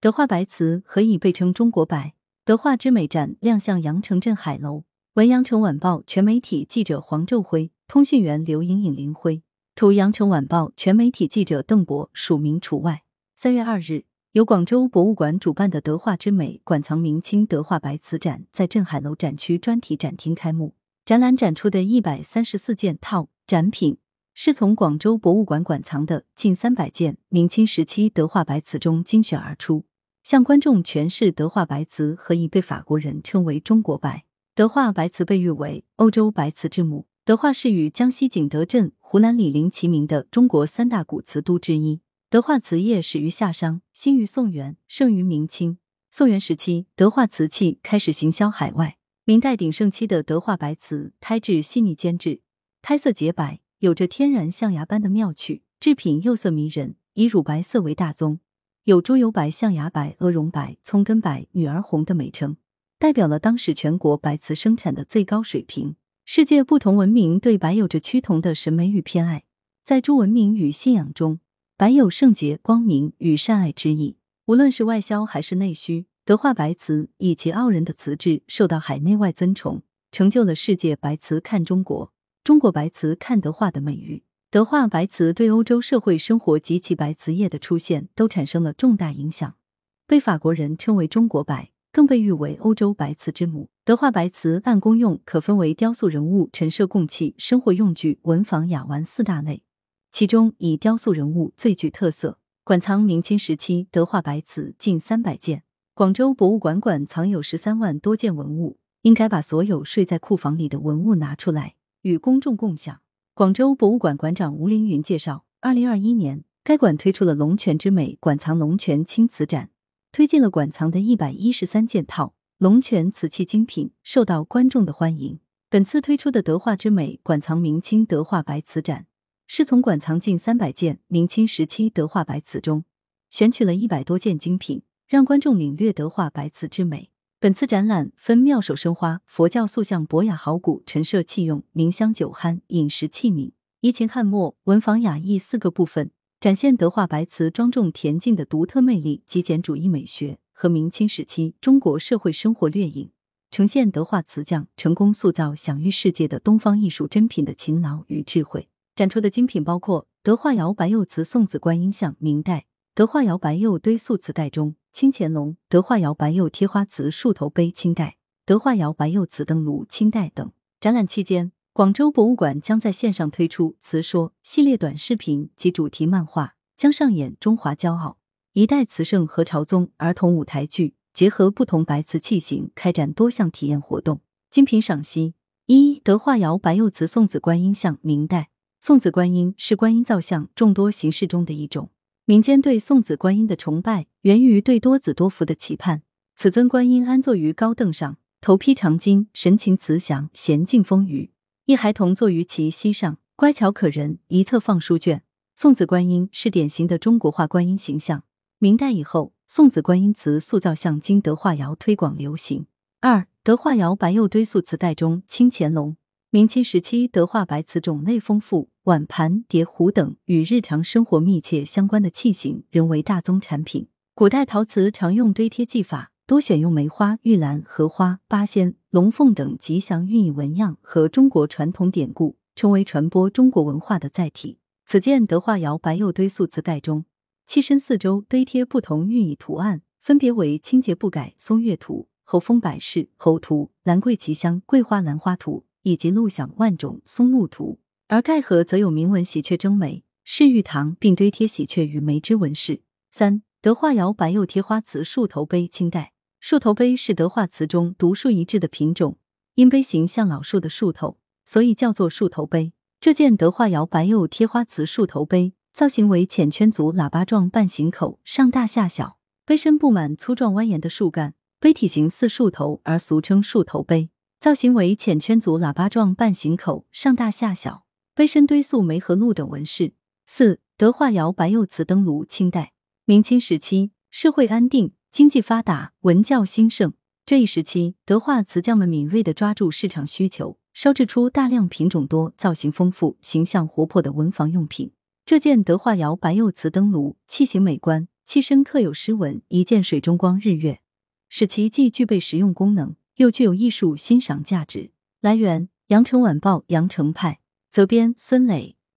德化白瓷何以被称中国白？德化之美展亮相羊城镇海楼。文阳城晚报全媒体记者黄昼辉，通讯员刘莹颖、林辉。图阳城晚报全媒体记者邓博，署名除外。三月二日，由广州博物馆主办的“德化之美”馆藏明清德化白瓷展在镇海楼展区专题展厅开幕。展览展出的一百三十四件套展品，是从广州博物馆馆藏的近三百件明清时期德化白瓷中精选而出，向观众诠释德化白瓷何以被法国人称为“中国白”。德化白瓷被誉为欧洲白瓷之母。德化是与江西景德镇、湖南醴陵齐名的中国三大古瓷都之一。德化瓷业始于夏商，兴于宋元，盛于明清。宋元时期，德化瓷器开始行销海外。明代鼎盛期的德化白瓷，胎质细腻坚质，胎色洁白，有着天然象牙般的妙趣，制品釉色迷人，以乳白色为大宗，有猪油白、象牙白、鹅绒白、葱根白、女儿红的美称。代表了当时全国白瓷生产的最高水平。世界不同文明对白有着趋同的审美与偏爱，在诸文明与信仰中，白有圣洁、光明与善爱之意。无论是外销还是内需，德化白瓷以其傲人的瓷质受到海内外尊崇，成就了世界白瓷看中国、中国白瓷看德化的美誉。德化白瓷对欧洲社会生活及其白瓷业的出现都产生了重大影响，被法国人称为中国白。更被誉为欧洲白瓷之母。德化白瓷按功用可分为雕塑人物、陈设供器、生活用具、文房雅玩四大类，其中以雕塑人物最具特色。馆藏明清时期德化白瓷近三百件，广州博物馆馆藏有十三万多件文物，应该把所有睡在库房里的文物拿出来与公众共享。广州博物馆馆长吴凌云介绍，二零二一年该馆推出了“龙泉之美”馆藏龙泉青瓷展。推进了馆藏的一百一十三件套龙泉瓷器精品，受到观众的欢迎。本次推出的德化之美馆藏明清德化白瓷展，是从馆藏近三百件明清时期德化白瓷中选取了一百多件精品，让观众领略德化白瓷之美。本次展览分妙手生花、佛教塑像、博雅好古、陈设器用、名香酒酣、饮食器皿、怡情翰墨、文房雅艺四个部分。展现德化白瓷庄重恬静的独特魅力、极简主义美学和明清时期中国社会生活掠影，呈现德化瓷匠成功塑造享誉世界的东方艺术珍品的勤劳与智慧。展出的精品包括德化窑白釉瓷送子观音像（明代）、德化窑白釉堆塑瓷袋中（清乾隆）、德化窑白釉贴花瓷树头杯（清代）、德化窑白釉瓷灯炉（清代）等。展览期间。广州博物馆将在线上推出“瓷说”系列短视频及主题漫画，将上演“中华骄傲”“一代瓷圣何朝宗”儿童舞台剧，结合不同白瓷器型，开展多项体验活动。精品赏析：一、德化窑白釉瓷送子观音像，明代。送子观音是观音造像众多形式中的一种，民间对送子观音的崇拜源于对多子多福的期盼。此尊观音安坐于高凳上，头披长巾，神情慈祥，娴静丰腴。一孩童坐于其膝上，乖巧可人，一侧放书卷。送子观音是典型的中国画观音形象。明代以后，送子观音瓷塑造像经德化窑推广流行。二、德化窑白釉堆塑瓷袋中，清乾隆、明清时期德化白瓷种类丰富，碗盘碟壶等与日常生活密切相关的器型仍为大宗产品。古代陶瓷常用堆贴技法。多选用梅花、玉兰、荷花、八仙、龙凤等吉祥寓意纹样和中国传统典故，成为传播中国文化的载体。此件德化窑白釉堆塑瓷盖中，器身四周堆贴不同寓意图案，分别为清洁不改松月图、猴风百事猴图、兰桂奇香桂花兰花图以及鹿享万种松露图。而盖盒则有铭文“喜鹊争梅，是玉堂”，并堆贴喜鹊与梅之纹饰。三、德化窑白釉贴花瓷树头杯，清代。树头杯是德化瓷中独树一帜的品种，因杯形像老树的树头，所以叫做树头杯。这件德化窑白釉贴花瓷树头杯，造型为浅圈足喇叭状半形口，上大下小，杯身布满粗壮蜿蜒的树干，杯体型似树头，而俗称树头杯。造型为浅圈足喇叭状半形口，上大下小，杯身堆塑梅和鹿等纹饰。四德化窑白釉瓷灯炉，清代、明清时期，社会安定。经济发达，文教兴盛。这一时期，德化瓷匠们敏锐地抓住市场需求，烧制出大量品种多、造型丰富、形象活泼的文房用品。这件德化窑白釉瓷灯炉器型美观，器身刻有诗文，一见水中光日月，使其既具备实用功能，又具有艺术欣赏价值。来源：羊城晚报羊城派，责编孙磊。